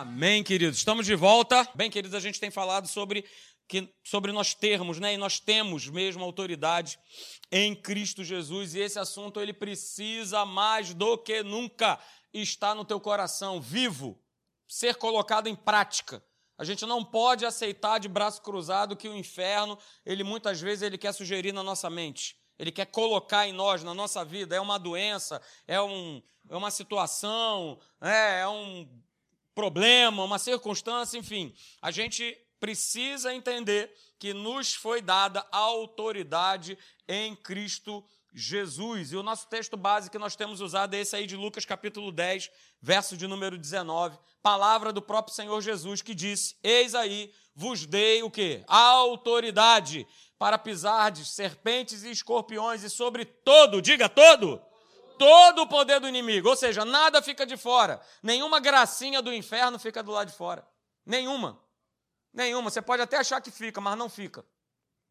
Amém, queridos. Estamos de volta. Bem, queridos, a gente tem falado sobre que sobre nós termos, né? E nós temos mesmo autoridade em Cristo Jesus, e esse assunto ele precisa mais do que nunca estar no teu coração vivo, ser colocado em prática. A gente não pode aceitar de braço cruzado que o inferno, ele muitas vezes ele quer sugerir na nossa mente. Ele quer colocar em nós, na nossa vida, é uma doença, é, um, é uma situação, é, é um problema, uma circunstância, enfim. A gente precisa entender que nos foi dada autoridade em Cristo Jesus. E o nosso texto base que nós temos usado é esse aí de Lucas capítulo 10, verso de número 19, palavra do próprio Senhor Jesus que disse: Eis aí, vos dei o quê? Autoridade para pisar de serpentes e escorpiões e sobre todo, diga todo, todo o poder do inimigo. Ou seja, nada fica de fora. Nenhuma gracinha do inferno fica do lado de fora. Nenhuma. Nenhuma. Você pode até achar que fica, mas não fica.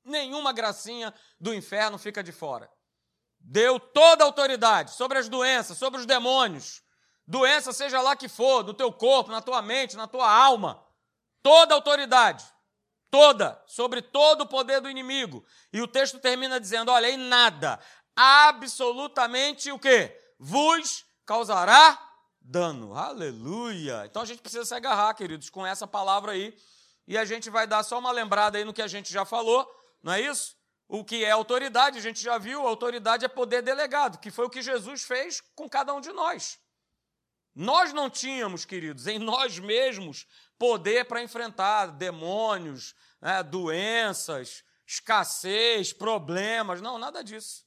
Nenhuma gracinha do inferno fica de fora. Deu toda a autoridade sobre as doenças, sobre os demônios. Doença, seja lá que for, no teu corpo, na tua mente, na tua alma. Toda a autoridade toda, sobre todo o poder do inimigo. E o texto termina dizendo: olha, em nada, absolutamente o que? Vos causará dano. Aleluia! Então a gente precisa se agarrar, queridos, com essa palavra aí. E a gente vai dar só uma lembrada aí no que a gente já falou, não é isso? O que é autoridade, a gente já viu, autoridade é poder delegado, que foi o que Jesus fez com cada um de nós. Nós não tínhamos, queridos, em nós mesmos, poder para enfrentar demônios, né, doenças, escassez, problemas. Não, nada disso.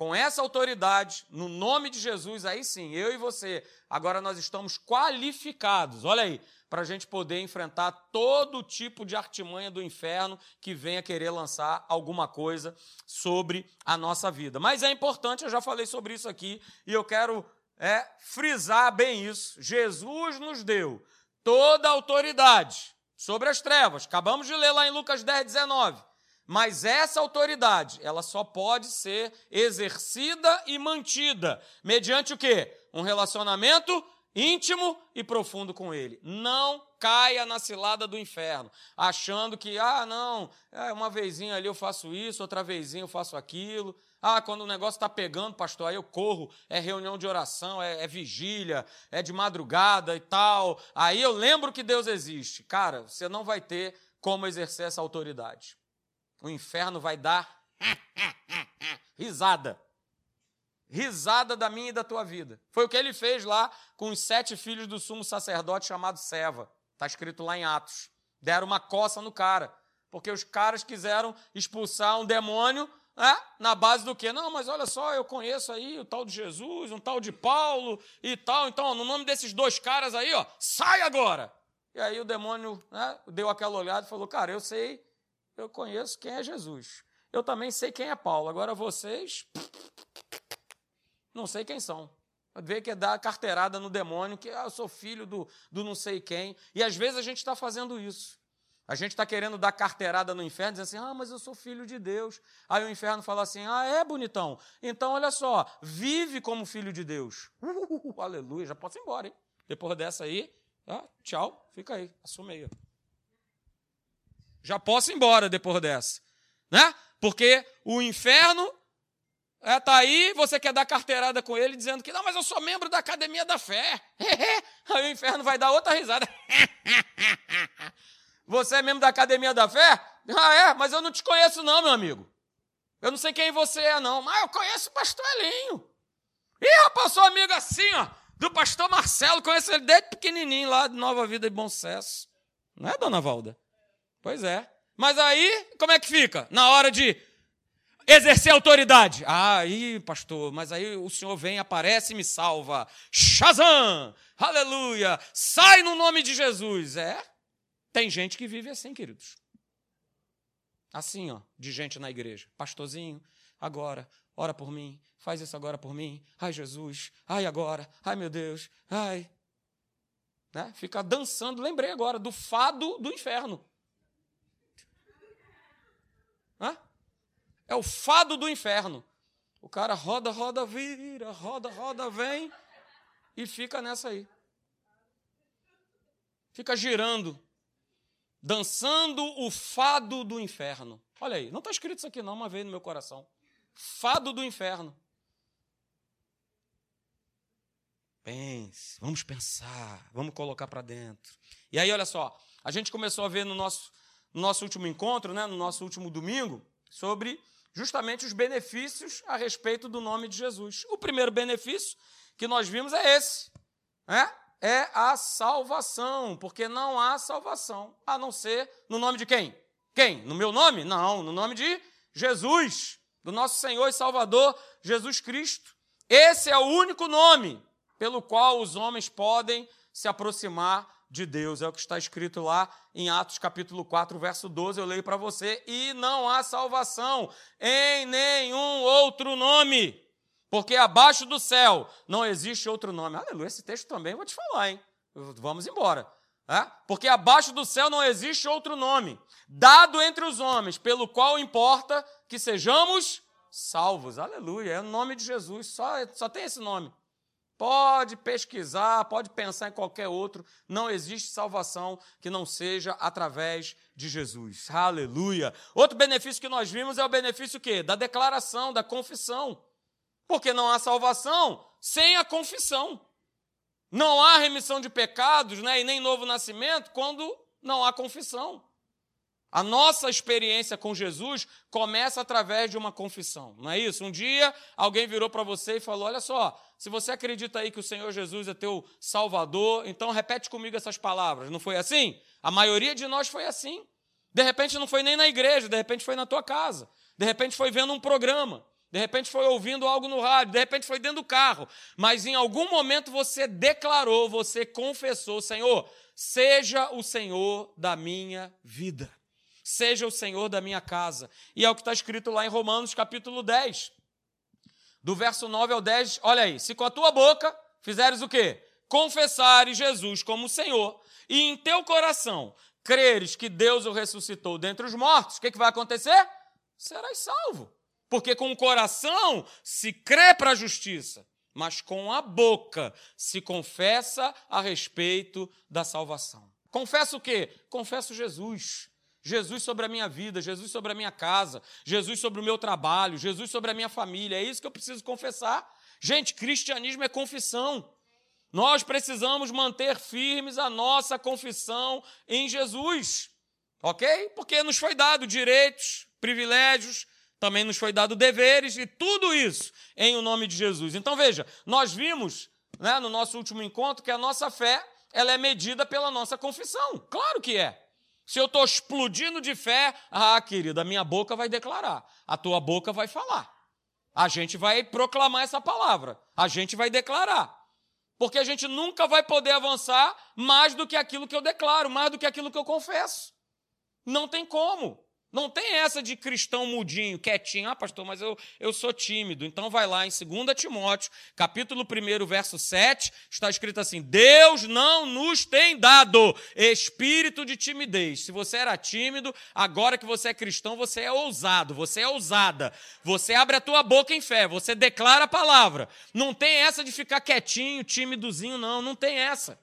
Com essa autoridade, no nome de Jesus, aí sim, eu e você, agora nós estamos qualificados, olha aí, para a gente poder enfrentar todo tipo de artimanha do inferno que venha querer lançar alguma coisa sobre a nossa vida. Mas é importante, eu já falei sobre isso aqui, e eu quero é frisar bem isso. Jesus nos deu toda a autoridade sobre as trevas. Acabamos de ler lá em Lucas 10, 19. Mas essa autoridade, ela só pode ser exercida e mantida mediante o quê? Um relacionamento íntimo e profundo com ele. Não caia na cilada do inferno, achando que, ah, não, é uma vezinha ali eu faço isso, outra vezinha eu faço aquilo. Ah, quando o negócio está pegando, pastor, aí eu corro, é reunião de oração, é, é, vigília, é de madrugada e tal. Aí eu lembro que Deus existe. Cara, você não vai ter como exercer essa autoridade. O inferno vai dar risada. Risada da minha e da tua vida. Foi o que ele fez lá com os sete filhos do sumo sacerdote chamado Seva. Está escrito lá em Atos. Deram uma coça no cara. Porque os caras quiseram expulsar um demônio é? Na base do quê? Não, mas olha só, eu conheço aí o tal de Jesus, um tal de Paulo e tal. Então, no nome desses dois caras aí, ó, sai agora! E aí o demônio né, deu aquela olhada e falou: Cara, eu sei, eu conheço quem é Jesus. Eu também sei quem é Paulo. Agora vocês, não sei quem são. Vê que é dar carteirada no demônio, que ah, eu sou filho do, do não sei quem. E às vezes a gente está fazendo isso. A gente está querendo dar carteirada no inferno, dizendo assim: ah, mas eu sou filho de Deus. Aí o inferno fala assim: ah, é bonitão. Então, olha só, vive como filho de Deus. Uh, aleluia, já posso ir embora, hein? Depois dessa aí, ah, tchau, fica aí, assume aí. Já posso ir embora depois dessa, né? Porque o inferno está é, tá aí, você quer dar carteirada com ele, dizendo que não, mas eu sou membro da academia da fé. aí o inferno vai dar outra risada. Você é membro da Academia da Fé? Ah, é? Mas eu não te conheço, não, meu amigo. Eu não sei quem você é, não. Mas eu conheço o pastor Elinho. Ih, rapaz, sou amigo assim, ó, do pastor Marcelo. Conheço ele desde pequenininho lá de Nova Vida e Bom Sucesso. Não é, dona Valda? Pois é. Mas aí, como é que fica? Na hora de exercer autoridade. Ah, aí, pastor, mas aí o senhor vem, aparece e me salva. Shazam! Aleluia! Sai no nome de Jesus. É? Tem gente que vive assim, queridos. Assim, ó, de gente na igreja. Pastorzinho, agora, ora por mim, faz isso agora por mim. Ai, Jesus, ai, agora, ai, meu Deus, ai. Né? Fica dançando, lembrei agora, do fado do inferno. É o fado do inferno. O cara roda, roda, vira, roda, roda, vem e fica nessa aí. fica girando, dançando o fado do inferno. Olha aí, não está escrito isso aqui não, uma vez no meu coração. Fado do inferno. Pense, vamos pensar, vamos colocar para dentro. E aí, olha só, a gente começou a ver no nosso, no nosso último encontro, né, no nosso último domingo, sobre justamente os benefícios a respeito do nome de Jesus. O primeiro benefício que nós vimos é esse, né? é a salvação, porque não há salvação a não ser no nome de quem? Quem? No meu nome? Não, no nome de Jesus, do nosso Senhor e Salvador Jesus Cristo. Esse é o único nome pelo qual os homens podem se aproximar de Deus. É o que está escrito lá em Atos capítulo 4, verso 12, eu leio para você, e não há salvação em nenhum outro nome porque abaixo do céu não existe outro nome. Aleluia, esse texto também vou te falar, hein? Vamos embora. É? Porque abaixo do céu não existe outro nome, dado entre os homens, pelo qual importa que sejamos salvos. Aleluia, é o nome de Jesus, só, só tem esse nome. Pode pesquisar, pode pensar em qualquer outro, não existe salvação que não seja através de Jesus. Aleluia. Outro benefício que nós vimos é o benefício quê? Da declaração, da confissão. Porque não há salvação sem a confissão. Não há remissão de pecados né, e nem novo nascimento quando não há confissão. A nossa experiência com Jesus começa através de uma confissão, não é isso? Um dia alguém virou para você e falou: Olha só, se você acredita aí que o Senhor Jesus é teu Salvador, então repete comigo essas palavras. Não foi assim? A maioria de nós foi assim. De repente não foi nem na igreja, de repente foi na tua casa, de repente foi vendo um programa. De repente foi ouvindo algo no rádio, de repente foi dentro do carro, mas em algum momento você declarou, você confessou: Senhor, seja o Senhor da minha vida, seja o Senhor da minha casa. E é o que está escrito lá em Romanos capítulo 10, do verso 9 ao 10. Olha aí: se com a tua boca fizeres o quê? Confessares Jesus como Senhor, e em teu coração creres que Deus o ressuscitou dentre os mortos, o que, que vai acontecer? Serás salvo. Porque com o coração se crê para a justiça, mas com a boca se confessa a respeito da salvação. Confessa o quê? Confesso Jesus. Jesus sobre a minha vida, Jesus sobre a minha casa, Jesus sobre o meu trabalho, Jesus sobre a minha família. É isso que eu preciso confessar. Gente, cristianismo é confissão. Nós precisamos manter firmes a nossa confissão em Jesus, ok? Porque nos foi dado direitos, privilégios, também nos foi dado deveres e tudo isso em o nome de Jesus. Então veja, nós vimos né, no nosso último encontro que a nossa fé ela é medida pela nossa confissão. Claro que é. Se eu estou explodindo de fé, ah, querida, a minha boca vai declarar, a tua boca vai falar. A gente vai proclamar essa palavra, a gente vai declarar. Porque a gente nunca vai poder avançar mais do que aquilo que eu declaro, mais do que aquilo que eu confesso. Não tem como. Não tem essa de cristão mudinho, quietinho. Ah, pastor, mas eu, eu sou tímido. Então vai lá em 2 Timóteo, capítulo 1, verso 7, está escrito assim: Deus não nos tem dado espírito de timidez. Se você era tímido, agora que você é cristão, você é ousado, você é ousada. Você abre a tua boca em fé, você declara a palavra. Não tem essa de ficar quietinho, tímidozinho, não. Não tem essa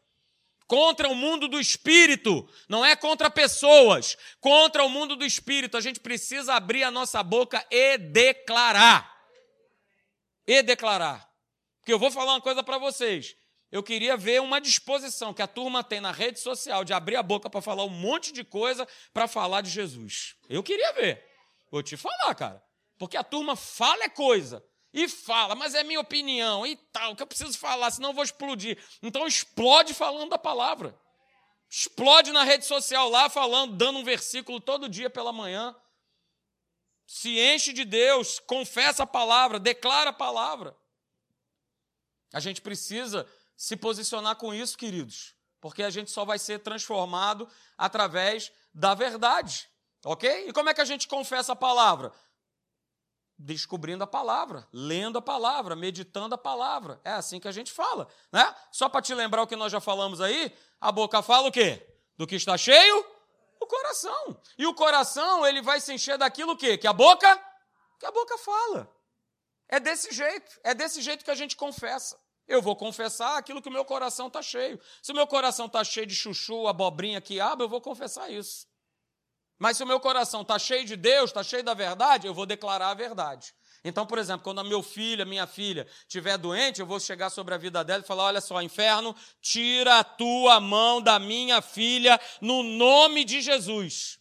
contra o mundo do espírito, não é contra pessoas, contra o mundo do espírito. A gente precisa abrir a nossa boca e declarar. E declarar. Porque eu vou falar uma coisa para vocês. Eu queria ver uma disposição que a turma tem na rede social de abrir a boca para falar um monte de coisa para falar de Jesus. Eu queria ver. Vou te falar, cara. Porque a turma fala é coisa e fala, mas é minha opinião e tal, que eu preciso falar, senão eu vou explodir. Então explode falando da palavra. Explode na rede social lá falando, dando um versículo todo dia pela manhã. Se enche de Deus, confessa a palavra, declara a palavra. A gente precisa se posicionar com isso, queridos, porque a gente só vai ser transformado através da verdade, ok? E como é que a gente confessa a palavra? Descobrindo a palavra, lendo a palavra, meditando a palavra. É assim que a gente fala, né? Só para te lembrar o que nós já falamos aí, a boca fala o quê? Do que está cheio? O coração. E o coração, ele vai se encher daquilo o quê? Que a boca? Que a boca fala. É desse jeito, é desse jeito que a gente confessa. Eu vou confessar aquilo que o meu coração está cheio. Se o meu coração está cheio de chuchu, abobrinha, quiabo, eu vou confessar isso. Mas se o meu coração está cheio de Deus, está cheio da verdade, eu vou declarar a verdade. Então, por exemplo, quando meu filho, minha filha, estiver doente, eu vou chegar sobre a vida dela e falar: olha só, inferno, tira a tua mão da minha filha no nome de Jesus.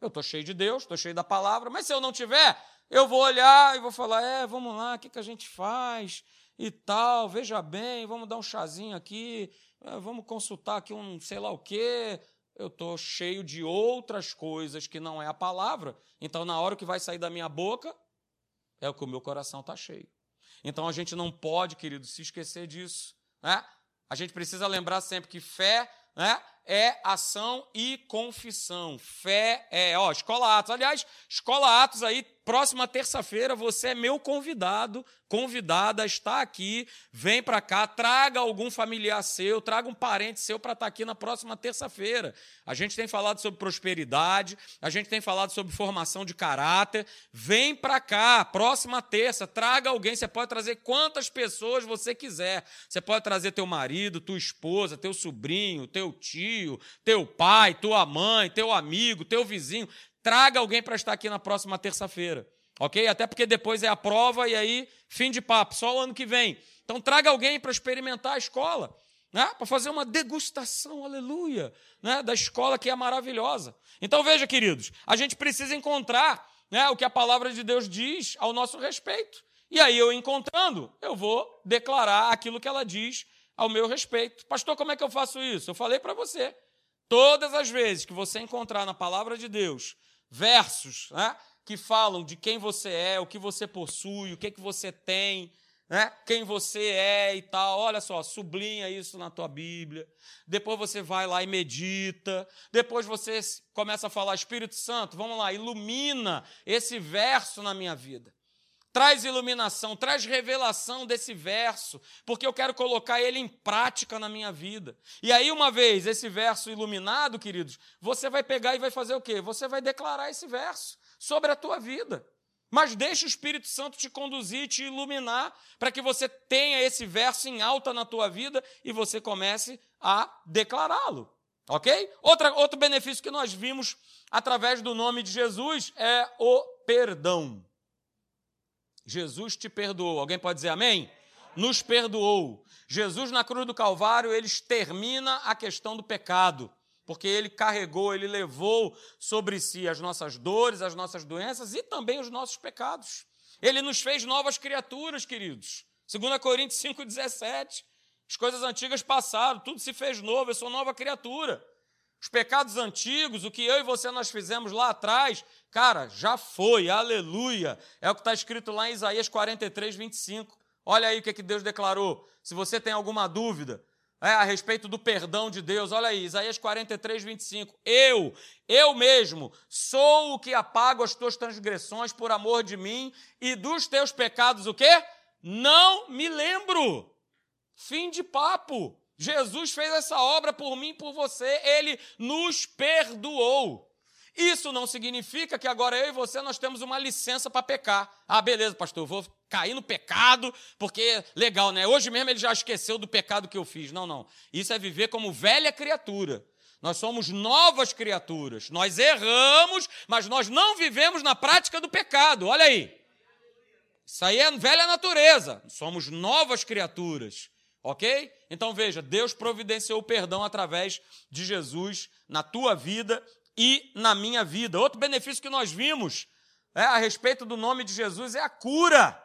Eu estou cheio de Deus, estou cheio da palavra, mas se eu não tiver, eu vou olhar e vou falar: é, vamos lá, o que, que a gente faz? e tal, veja bem, vamos dar um chazinho aqui, eh, vamos consultar aqui um sei lá o quê. Eu estou cheio de outras coisas que não é a palavra. Então, na hora que vai sair da minha boca, é o que o meu coração está cheio. Então, a gente não pode, querido, se esquecer disso. Né? A gente precisa lembrar sempre que fé né, é ação e confissão. Fé é, ó, Escola Atos. Aliás, Escola Atos aí Próxima terça-feira você é meu convidado, convidada, está aqui, vem para cá, traga algum familiar seu, traga um parente seu para estar tá aqui na próxima terça-feira. A gente tem falado sobre prosperidade, a gente tem falado sobre formação de caráter. Vem para cá, próxima terça, traga alguém, você pode trazer quantas pessoas você quiser. Você pode trazer teu marido, tua esposa, teu sobrinho, teu tio, teu pai, tua mãe, teu amigo, teu vizinho traga alguém para estar aqui na próxima terça-feira, ok? Até porque depois é a prova e aí fim de papo, só o ano que vem. Então traga alguém para experimentar a escola, né? para fazer uma degustação, aleluia, né? da escola que é maravilhosa. Então veja, queridos, a gente precisa encontrar né, o que a palavra de Deus diz ao nosso respeito. E aí eu encontrando, eu vou declarar aquilo que ela diz ao meu respeito. Pastor, como é que eu faço isso? Eu falei para você. Todas as vezes que você encontrar na palavra de Deus versos né, que falam de quem você é, o que você possui, o que, que você tem, né, quem você é e tal. Olha só, sublinha isso na tua Bíblia. Depois você vai lá e medita. Depois você começa a falar, Espírito Santo, vamos lá, ilumina esse verso na minha vida. Traz iluminação, traz revelação desse verso, porque eu quero colocar ele em prática na minha vida. E aí, uma vez esse verso iluminado, queridos, você vai pegar e vai fazer o quê? Você vai declarar esse verso sobre a tua vida. Mas deixa o Espírito Santo te conduzir, te iluminar, para que você tenha esse verso em alta na tua vida e você comece a declará-lo. Ok? Outra, outro benefício que nós vimos através do nome de Jesus é o perdão. Jesus te perdoou. Alguém pode dizer amém? Nos perdoou. Jesus, na cruz do Calvário, ele extermina a questão do pecado, porque ele carregou, ele levou sobre si as nossas dores, as nossas doenças e também os nossos pecados. Ele nos fez novas criaturas, queridos. 2 Coríntios 5,17. As coisas antigas passaram, tudo se fez novo, eu sou nova criatura. Os pecados antigos, o que eu e você nós fizemos lá atrás, cara, já foi, aleluia. É o que está escrito lá em Isaías 43, 25. Olha aí o que, é que Deus declarou. Se você tem alguma dúvida é, a respeito do perdão de Deus, olha aí, Isaías 43, 25. Eu, eu mesmo, sou o que apago as tuas transgressões por amor de mim, e dos teus pecados, o quê? Não me lembro. Fim de papo. Jesus fez essa obra por mim por você, ele nos perdoou. Isso não significa que agora eu e você nós temos uma licença para pecar. Ah, beleza, pastor, vou cair no pecado, porque legal, né? Hoje mesmo ele já esqueceu do pecado que eu fiz. Não, não. Isso é viver como velha criatura. Nós somos novas criaturas. Nós erramos, mas nós não vivemos na prática do pecado. Olha aí. Isso aí é velha natureza. Somos novas criaturas. Ok? Então veja, Deus providenciou o perdão através de Jesus na tua vida e na minha vida. Outro benefício que nós vimos é, a respeito do nome de Jesus é a cura.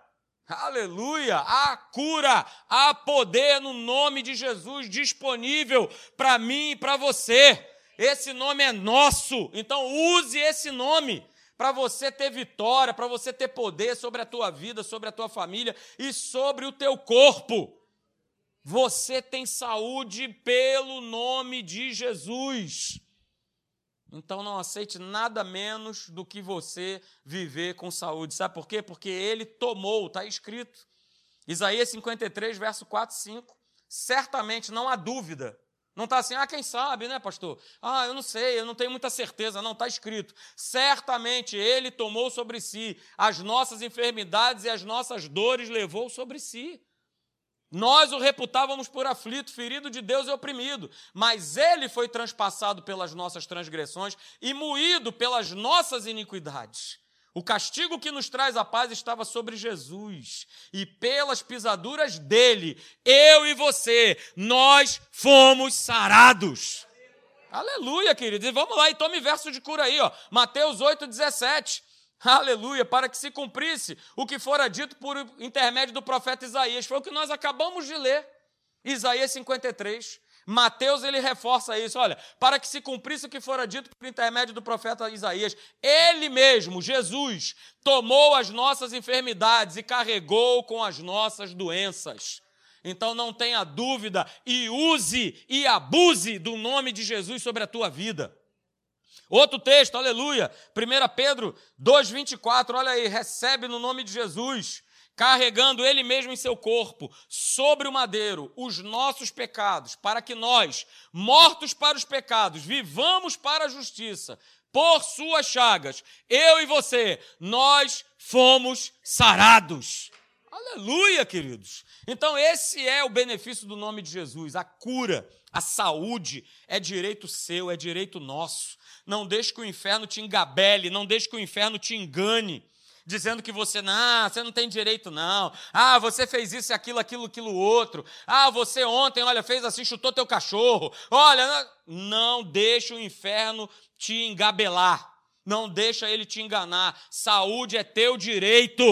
Aleluia! A cura, há poder no nome de Jesus disponível para mim e para você. Esse nome é nosso, então use esse nome para você ter vitória, para você ter poder sobre a tua vida, sobre a tua família e sobre o teu corpo. Você tem saúde pelo nome de Jesus. Então não aceite nada menos do que você viver com saúde. Sabe por quê? Porque ele tomou, está escrito. Isaías 53, verso 4 e 5. Certamente não há dúvida. Não está assim, ah, quem sabe, né, pastor? Ah, eu não sei, eu não tenho muita certeza. Não, está escrito. Certamente ele tomou sobre si as nossas enfermidades e as nossas dores levou sobre si. Nós o reputávamos por aflito, ferido de Deus e oprimido, mas ele foi transpassado pelas nossas transgressões e moído pelas nossas iniquidades. O castigo que nos traz a paz estava sobre Jesus, e pelas pisaduras dele, eu e você, nós fomos sarados. Aleluia, queridos. E vamos lá, e tome verso de cura aí, ó. Mateus 8, 17. Aleluia, para que se cumprisse o que fora dito por intermédio do profeta Isaías. Foi o que nós acabamos de ler. Isaías 53. Mateus ele reforça isso, olha, para que se cumprisse o que fora dito por intermédio do profeta Isaías, ele mesmo, Jesus, tomou as nossas enfermidades e carregou com as nossas doenças. Então não tenha dúvida e use e abuse do nome de Jesus sobre a tua vida. Outro texto, aleluia, 1 Pedro 2,24, olha aí, recebe no nome de Jesus, carregando ele mesmo em seu corpo, sobre o madeiro, os nossos pecados, para que nós, mortos para os pecados, vivamos para a justiça. Por suas chagas, eu e você, nós fomos sarados. Aleluia, queridos. Então, esse é o benefício do nome de Jesus. A cura, a saúde é direito seu, é direito nosso. Não deixe que o inferno te engabele, não deixe que o inferno te engane, dizendo que você não, você não tem direito não. Ah, você fez isso, aquilo, aquilo, aquilo outro. Ah, você ontem, olha, fez assim, chutou teu cachorro. Olha, não, não deixe o inferno te engabelar. Não deixa ele te enganar. Saúde é teu direito.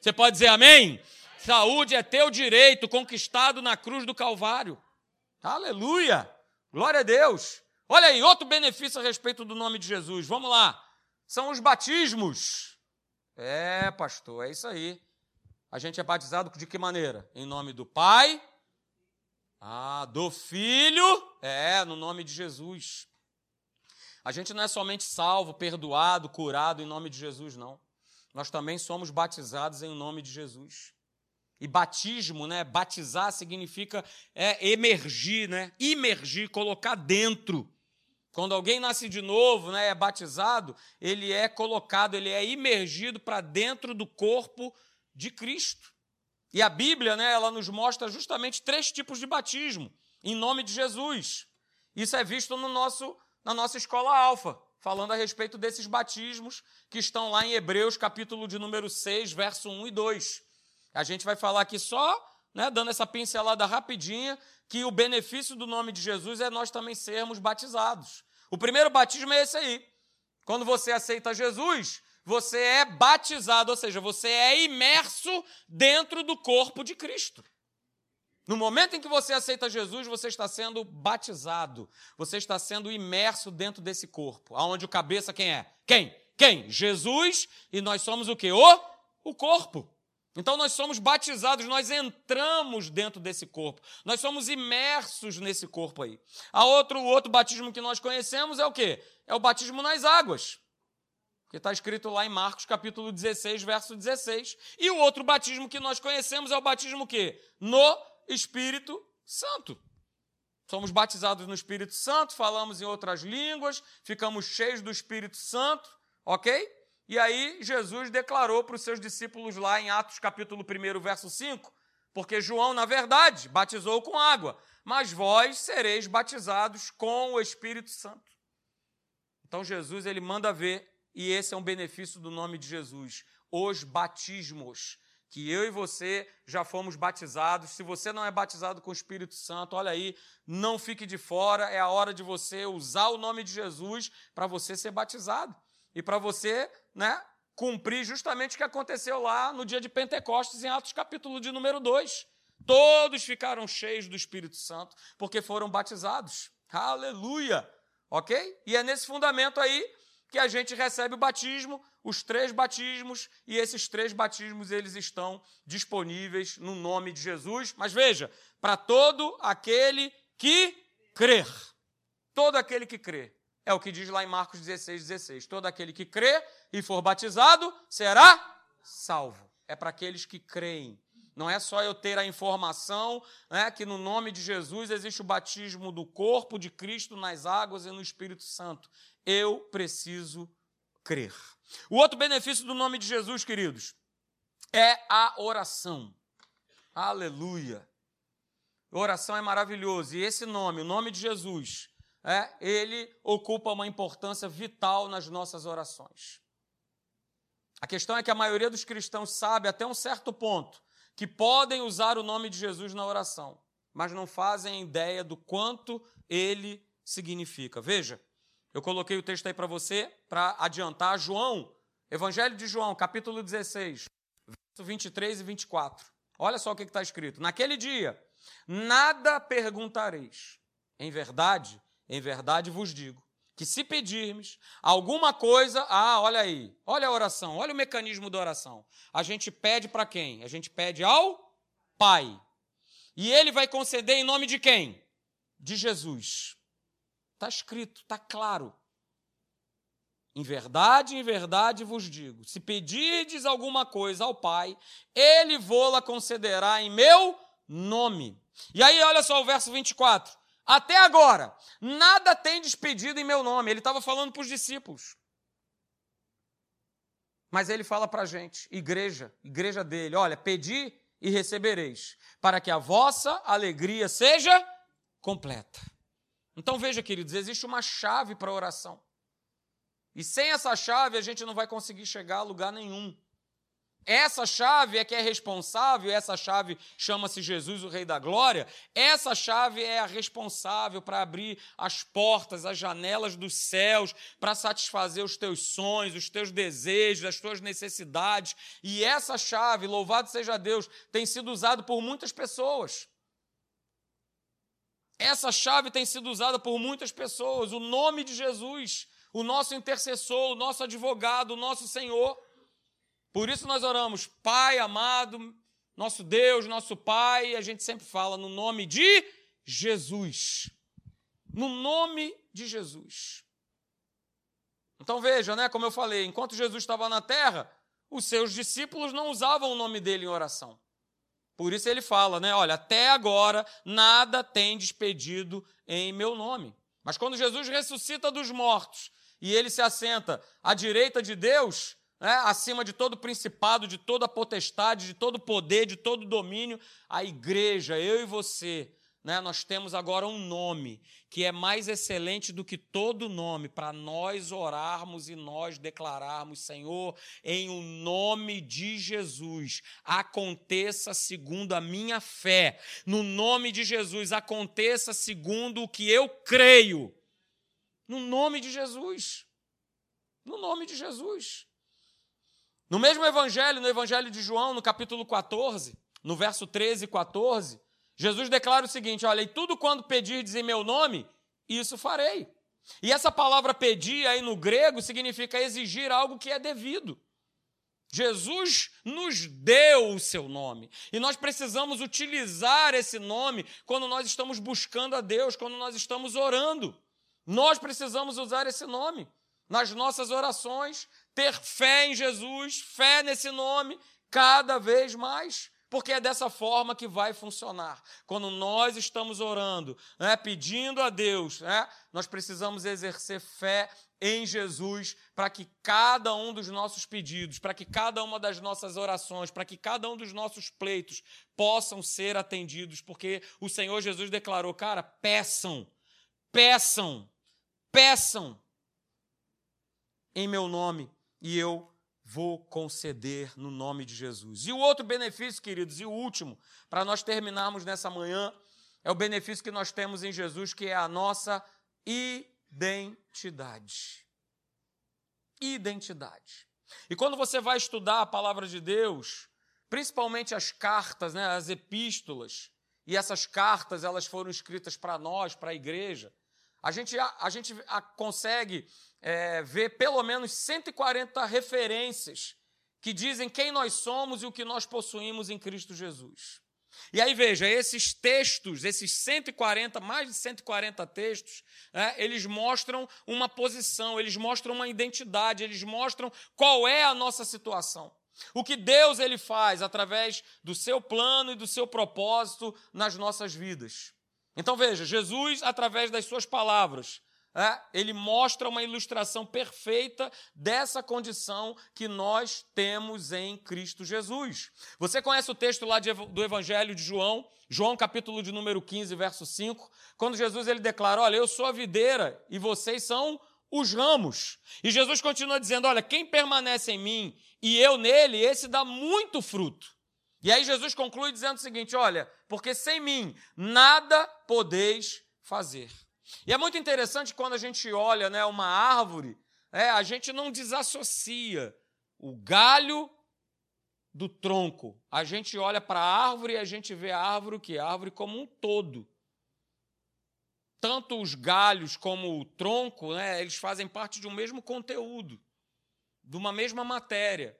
Você pode dizer amém? Saúde é teu direito conquistado na cruz do Calvário. Aleluia! Glória a Deus. Olha aí, outro benefício a respeito do nome de Jesus. Vamos lá. São os batismos. É, pastor, é isso aí. A gente é batizado de que maneira? Em nome do Pai, ah, do Filho, é, no nome de Jesus. A gente não é somente salvo, perdoado, curado em nome de Jesus, não nós também somos batizados em nome de Jesus. E batismo, né? Batizar significa é, emergir, né? Imergir, colocar dentro. Quando alguém nasce de novo, né, é batizado, ele é colocado, ele é imergido para dentro do corpo de Cristo. E a Bíblia, né, ela nos mostra justamente três tipos de batismo em nome de Jesus. Isso é visto no nosso na nossa escola alfa falando a respeito desses batismos que estão lá em Hebreus, capítulo de número 6, verso 1 e 2. A gente vai falar aqui só, né, dando essa pincelada rapidinha, que o benefício do nome de Jesus é nós também sermos batizados. O primeiro batismo é esse aí. Quando você aceita Jesus, você é batizado, ou seja, você é imerso dentro do corpo de Cristo. No momento em que você aceita Jesus, você está sendo batizado. Você está sendo imerso dentro desse corpo. Aonde o cabeça quem é? Quem? Quem? Jesus. E nós somos o que? O, o corpo. Então nós somos batizados, nós entramos dentro desse corpo. Nós somos imersos nesse corpo aí. A outro, o outro batismo que nós conhecemos é o quê? É o batismo nas águas. Que está escrito lá em Marcos capítulo 16, verso 16. E o outro batismo que nós conhecemos é o batismo que? No Espírito Santo. Somos batizados no Espírito Santo, falamos em outras línguas, ficamos cheios do Espírito Santo, ok? E aí Jesus declarou para os seus discípulos lá em Atos capítulo 1, verso 5, porque João, na verdade, batizou com água, mas vós sereis batizados com o Espírito Santo. Então Jesus ele manda ver, e esse é um benefício do nome de Jesus, os batismos que eu e você já fomos batizados. Se você não é batizado com o Espírito Santo, olha aí, não fique de fora. É a hora de você usar o nome de Jesus para você ser batizado e para você, né, cumprir justamente o que aconteceu lá no dia de Pentecostes em Atos capítulo de número 2. Todos ficaram cheios do Espírito Santo porque foram batizados. Aleluia! OK? E é nesse fundamento aí que a gente recebe o batismo, os três batismos, e esses três batismos eles estão disponíveis no nome de Jesus. Mas veja, para todo aquele que crer. Todo aquele que crê. É o que diz lá em Marcos 16, 16. Todo aquele que crê e for batizado será salvo. É para aqueles que creem. Não é só eu ter a informação né, que no nome de Jesus existe o batismo do corpo de Cristo nas águas e no Espírito Santo. Eu preciso crer. O outro benefício do nome de Jesus, queridos, é a oração. Aleluia. oração é maravilhoso. E esse nome, o nome de Jesus, é, ele ocupa uma importância vital nas nossas orações. A questão é que a maioria dos cristãos sabe, até um certo ponto, que podem usar o nome de Jesus na oração, mas não fazem ideia do quanto ele significa. Veja, eu coloquei o texto aí para você, para adiantar. João, Evangelho de João, capítulo 16, verso 23 e 24. Olha só o que está escrito. Naquele dia, nada perguntareis. Em verdade, em verdade vos digo que se pedirmos alguma coisa, ah, olha aí, olha a oração, olha o mecanismo da oração. A gente pede para quem? A gente pede ao Pai. E ele vai conceder em nome de quem? De Jesus. Está escrito, está claro. Em verdade, em verdade vos digo: se pedirdes alguma coisa ao Pai, ele vô-la concederá em meu nome. E aí, olha só o verso 24. Até agora, nada tem despedido em meu nome. Ele estava falando para os discípulos. Mas ele fala para a gente, igreja, igreja dele: olha, pedi e recebereis, para que a vossa alegria seja completa. Então veja, queridos, existe uma chave para a oração. E sem essa chave a gente não vai conseguir chegar a lugar nenhum. Essa chave é que é responsável, essa chave chama-se Jesus, o Rei da Glória. Essa chave é a responsável para abrir as portas, as janelas dos céus, para satisfazer os teus sonhos, os teus desejos, as tuas necessidades. E essa chave, louvado seja Deus, tem sido usada por muitas pessoas. Essa chave tem sido usada por muitas pessoas. O nome de Jesus o nosso intercessor, o nosso advogado, o nosso Senhor. Por isso nós oramos, Pai amado, nosso Deus, nosso Pai, a gente sempre fala no nome de Jesus. No nome de Jesus. Então veja, né, como eu falei, enquanto Jesus estava na terra, os seus discípulos não usavam o nome dele em oração. Por isso ele fala, né, olha, até agora nada tem despedido em meu nome. Mas quando Jesus ressuscita dos mortos e ele se assenta à direita de Deus, né, acima de todo principado, de toda potestade, de todo poder, de todo domínio, a igreja, eu e você, né, nós temos agora um nome que é mais excelente do que todo nome, para nós orarmos e nós declararmos, Senhor, em o nome de Jesus, aconteça segundo a minha fé, no nome de Jesus, aconteça segundo o que eu creio. No nome de Jesus. No nome de Jesus. No mesmo evangelho, no evangelho de João, no capítulo 14, no verso 13 e 14, Jesus declara o seguinte: Olha, e tudo quando pedirdes em meu nome, isso farei. E essa palavra pedir aí no grego significa exigir algo que é devido. Jesus nos deu o seu nome e nós precisamos utilizar esse nome quando nós estamos buscando a Deus, quando nós estamos orando. Nós precisamos usar esse nome nas nossas orações, ter fé em Jesus, fé nesse nome, cada vez mais, porque é dessa forma que vai funcionar. Quando nós estamos orando, né, pedindo a Deus, né, nós precisamos exercer fé em Jesus para que cada um dos nossos pedidos, para que cada uma das nossas orações, para que cada um dos nossos pleitos possam ser atendidos, porque o Senhor Jesus declarou: cara, peçam, peçam peçam em meu nome e eu vou conceder no nome de Jesus. E o outro benefício, queridos, e o último, para nós terminarmos nessa manhã, é o benefício que nós temos em Jesus, que é a nossa identidade. Identidade. E quando você vai estudar a palavra de Deus, principalmente as cartas, né, as epístolas, e essas cartas elas foram escritas para nós, para a igreja, a gente, a, a gente a, consegue é, ver pelo menos 140 referências que dizem quem nós somos e o que nós possuímos em Cristo Jesus. E aí veja, esses textos, esses 140, mais de 140 textos, né, eles mostram uma posição, eles mostram uma identidade, eles mostram qual é a nossa situação. O que Deus ele faz através do seu plano e do seu propósito nas nossas vidas. Então veja, Jesus, através das suas palavras, ele mostra uma ilustração perfeita dessa condição que nós temos em Cristo Jesus. Você conhece o texto lá do Evangelho de João, João capítulo de número 15, verso 5, quando Jesus ele declara: Olha, eu sou a videira e vocês são os ramos. E Jesus continua dizendo: Olha, quem permanece em mim e eu nele, esse dá muito fruto. E aí Jesus conclui dizendo o seguinte: Olha, porque sem mim nada podeis fazer. E é muito interessante quando a gente olha né, uma árvore, é, a gente não desassocia o galho do tronco. A gente olha para a árvore e a gente vê a árvore que a árvore como um todo. Tanto os galhos como o tronco, né, eles fazem parte de um mesmo conteúdo, de uma mesma matéria.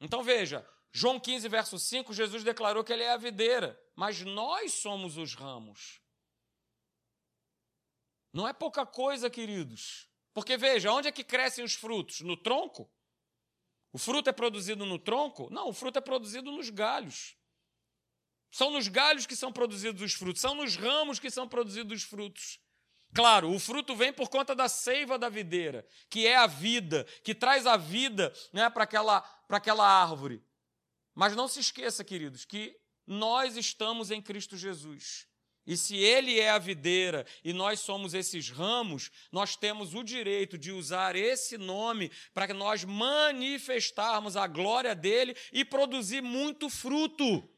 Então veja, João 15, verso 5, Jesus declarou que ele é a videira, mas nós somos os ramos. Não é pouca coisa, queridos. Porque veja, onde é que crescem os frutos? No tronco? O fruto é produzido no tronco? Não, o fruto é produzido nos galhos. São nos galhos que são produzidos os frutos, são nos ramos que são produzidos os frutos. Claro, o fruto vem por conta da seiva da videira, que é a vida, que traz a vida né, para aquela, aquela árvore. Mas não se esqueça, queridos, que nós estamos em Cristo Jesus. E se ele é a videira e nós somos esses ramos, nós temos o direito de usar esse nome para que nós manifestarmos a glória dele e produzir muito fruto.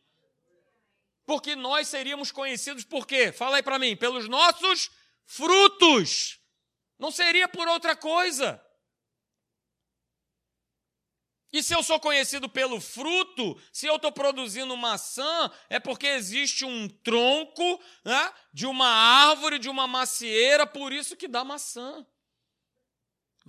Porque nós seríamos conhecidos por quê? Fala aí para mim, pelos nossos frutos. Não seria por outra coisa. E se eu sou conhecido pelo fruto, se eu estou produzindo maçã, é porque existe um tronco né, de uma árvore, de uma macieira, por isso que dá maçã.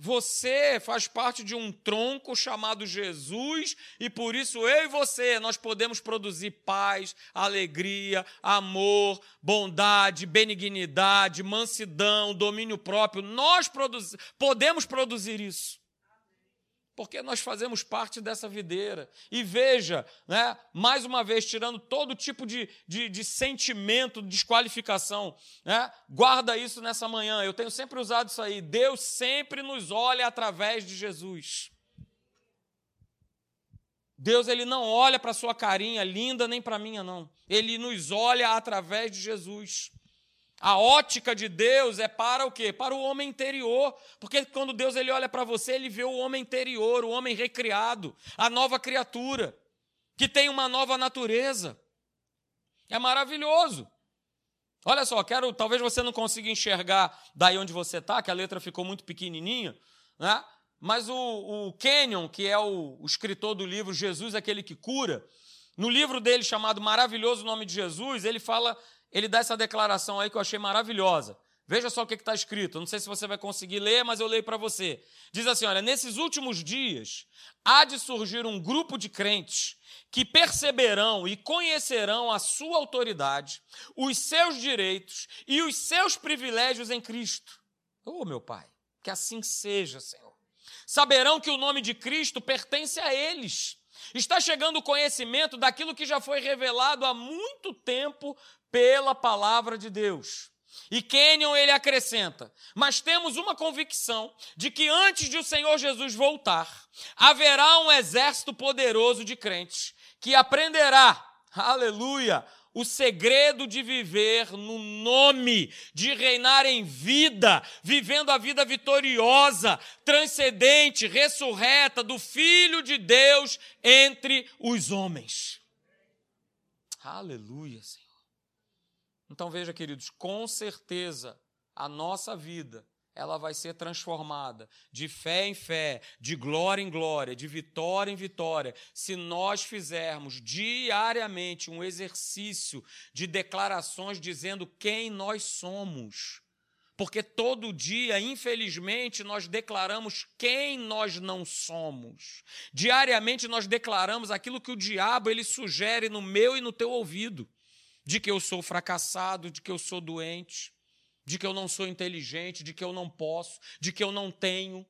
Você faz parte de um tronco chamado Jesus, e por isso eu e você, nós podemos produzir paz, alegria, amor, bondade, benignidade, mansidão, domínio próprio. Nós produz, podemos produzir isso porque nós fazemos parte dessa videira. E veja, né, mais uma vez, tirando todo tipo de, de, de sentimento, de desqualificação, né, guarda isso nessa manhã. Eu tenho sempre usado isso aí. Deus sempre nos olha através de Jesus. Deus ele não olha para sua carinha linda nem para minha não. Ele nos olha através de Jesus. A ótica de Deus é para o quê? Para o homem interior. Porque quando Deus ele olha para você, ele vê o homem interior, o homem recriado, a nova criatura, que tem uma nova natureza. É maravilhoso. Olha só, quero, talvez você não consiga enxergar daí onde você está, que a letra ficou muito pequenininha, né? Mas o, o Kenyon, que é o, o escritor do livro Jesus, aquele que cura, no livro dele chamado Maravilhoso Nome de Jesus, ele fala ele dá essa declaração aí que eu achei maravilhosa. Veja só o que está escrito. Não sei se você vai conseguir ler, mas eu leio para você. Diz assim: olha, nesses últimos dias há de surgir um grupo de crentes que perceberão e conhecerão a sua autoridade, os seus direitos e os seus privilégios em Cristo. Oh, meu Pai, que assim seja, Senhor. Saberão que o nome de Cristo pertence a eles. Está chegando o conhecimento daquilo que já foi revelado há muito tempo pela palavra de Deus. E Kenyon ele acrescenta: Mas temos uma convicção de que antes de o Senhor Jesus voltar, haverá um exército poderoso de crentes que aprenderá, aleluia, o segredo de viver no nome, de reinar em vida, vivendo a vida vitoriosa, transcendente, ressurreta do Filho de Deus entre os homens. Aleluia, Senhor. Então veja, queridos, com certeza a nossa vida ela vai ser transformada de fé em fé, de glória em glória, de vitória em vitória, se nós fizermos diariamente um exercício de declarações dizendo quem nós somos. Porque todo dia, infelizmente, nós declaramos quem nós não somos. Diariamente nós declaramos aquilo que o diabo ele sugere no meu e no teu ouvido de que eu sou fracassado, de que eu sou doente, de que eu não sou inteligente, de que eu não posso, de que eu não tenho.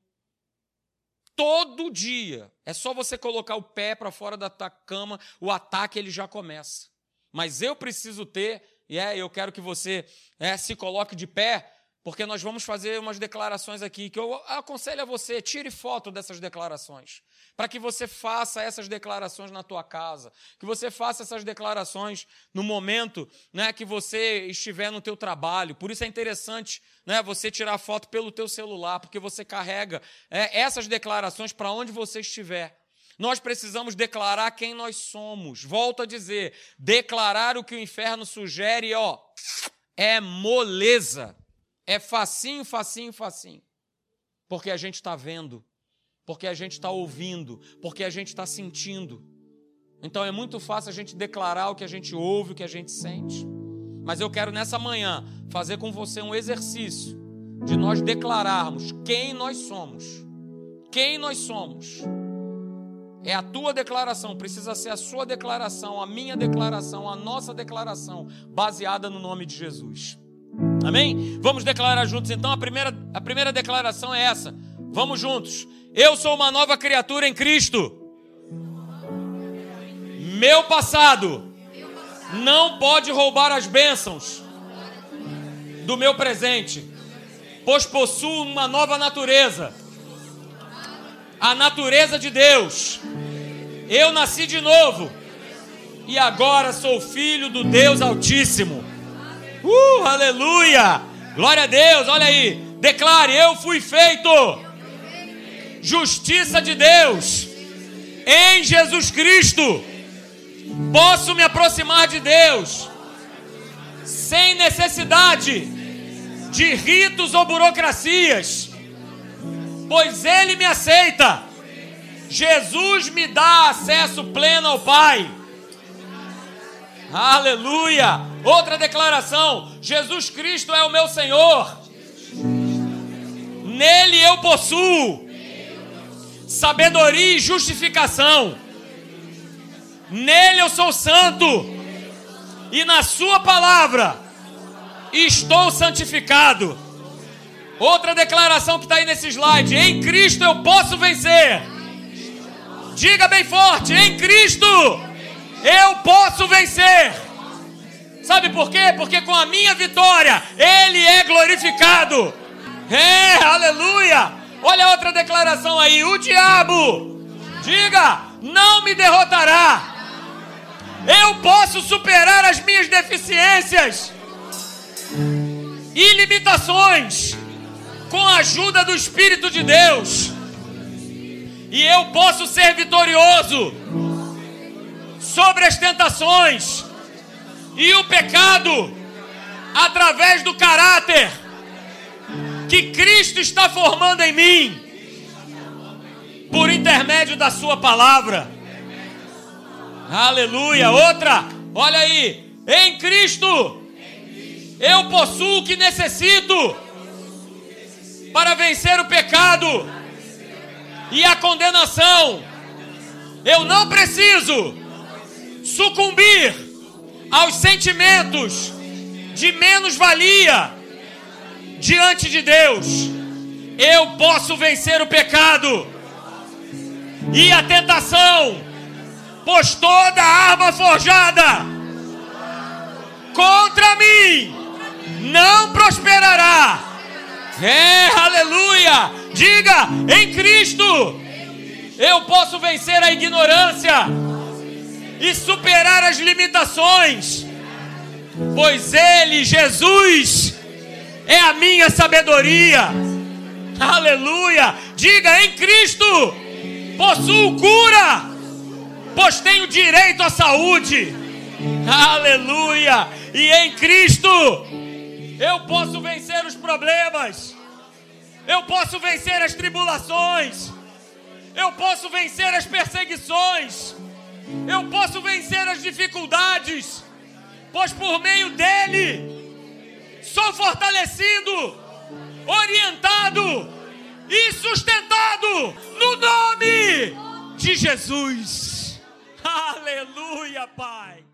Todo dia, é só você colocar o pé para fora da tua cama, o ataque ele já começa. Mas eu preciso ter, e é, eu quero que você é, se coloque de pé, porque nós vamos fazer umas declarações aqui que eu aconselho a você, tire foto dessas declarações, para que você faça essas declarações na tua casa, que você faça essas declarações no momento, né, que você estiver no teu trabalho. Por isso é interessante, né, você tirar foto pelo teu celular, porque você carrega é, essas declarações para onde você estiver. Nós precisamos declarar quem nós somos. Volto a dizer, declarar o que o inferno sugere, ó, é moleza. É facinho, facinho, facinho. Porque a gente está vendo, porque a gente está ouvindo, porque a gente está sentindo. Então é muito fácil a gente declarar o que a gente ouve, o que a gente sente. Mas eu quero nessa manhã fazer com você um exercício de nós declararmos quem nós somos. Quem nós somos. É a tua declaração, precisa ser a sua declaração, a minha declaração, a nossa declaração, baseada no nome de Jesus. Amém? Vamos declarar juntos então. A primeira, a primeira declaração é essa. Vamos juntos. Eu sou uma nova criatura em Cristo. Meu passado não pode roubar as bênçãos do meu presente, pois possuo uma nova natureza a natureza de Deus. Eu nasci de novo e agora sou filho do Deus Altíssimo. Uh, aleluia! Glória a Deus, olha aí. Declare: Eu fui feito justiça de Deus em Jesus Cristo. Posso me aproximar de Deus sem necessidade de ritos ou burocracias, pois Ele me aceita. Jesus me dá acesso pleno ao Pai. Aleluia! Outra declaração: Jesus Cristo é o meu Senhor. Nele eu possuo sabedoria e justificação. Nele eu sou santo. E na Sua palavra estou santificado. Outra declaração que está aí nesse slide: em Cristo eu posso vencer. Diga bem forte: em Cristo eu posso vencer. Sabe por quê? Porque com a minha vitória, Ele é glorificado. É, aleluia. Olha outra declaração aí: o diabo, diga, não me derrotará. Eu posso superar as minhas deficiências e limitações com a ajuda do Espírito de Deus. E eu posso ser vitorioso sobre as tentações e o pecado através do caráter que Cristo está formando em mim por intermédio da sua palavra. Aleluia. Outra, olha aí, em Cristo eu possuo o que necessito para vencer o pecado e a condenação. Eu não preciso sucumbir aos sentimentos de menos-valia diante de Deus, eu posso vencer o pecado e a tentação, pois toda arma forjada contra mim não prosperará. É, aleluia! Diga, em Cristo eu posso vencer a ignorância e superar as limitações, pois Ele, Jesus, é a minha sabedoria. Aleluia! Diga em Cristo, possuo cura, pois tenho direito à saúde. Aleluia! E em Cristo eu posso vencer os problemas, eu posso vencer as tribulações, eu posso vencer as perseguições eu posso vencer as dificuldades, pois por meio dele sou fortalecido, orientado e sustentado no nome de Jesus. Aleluia, Pai.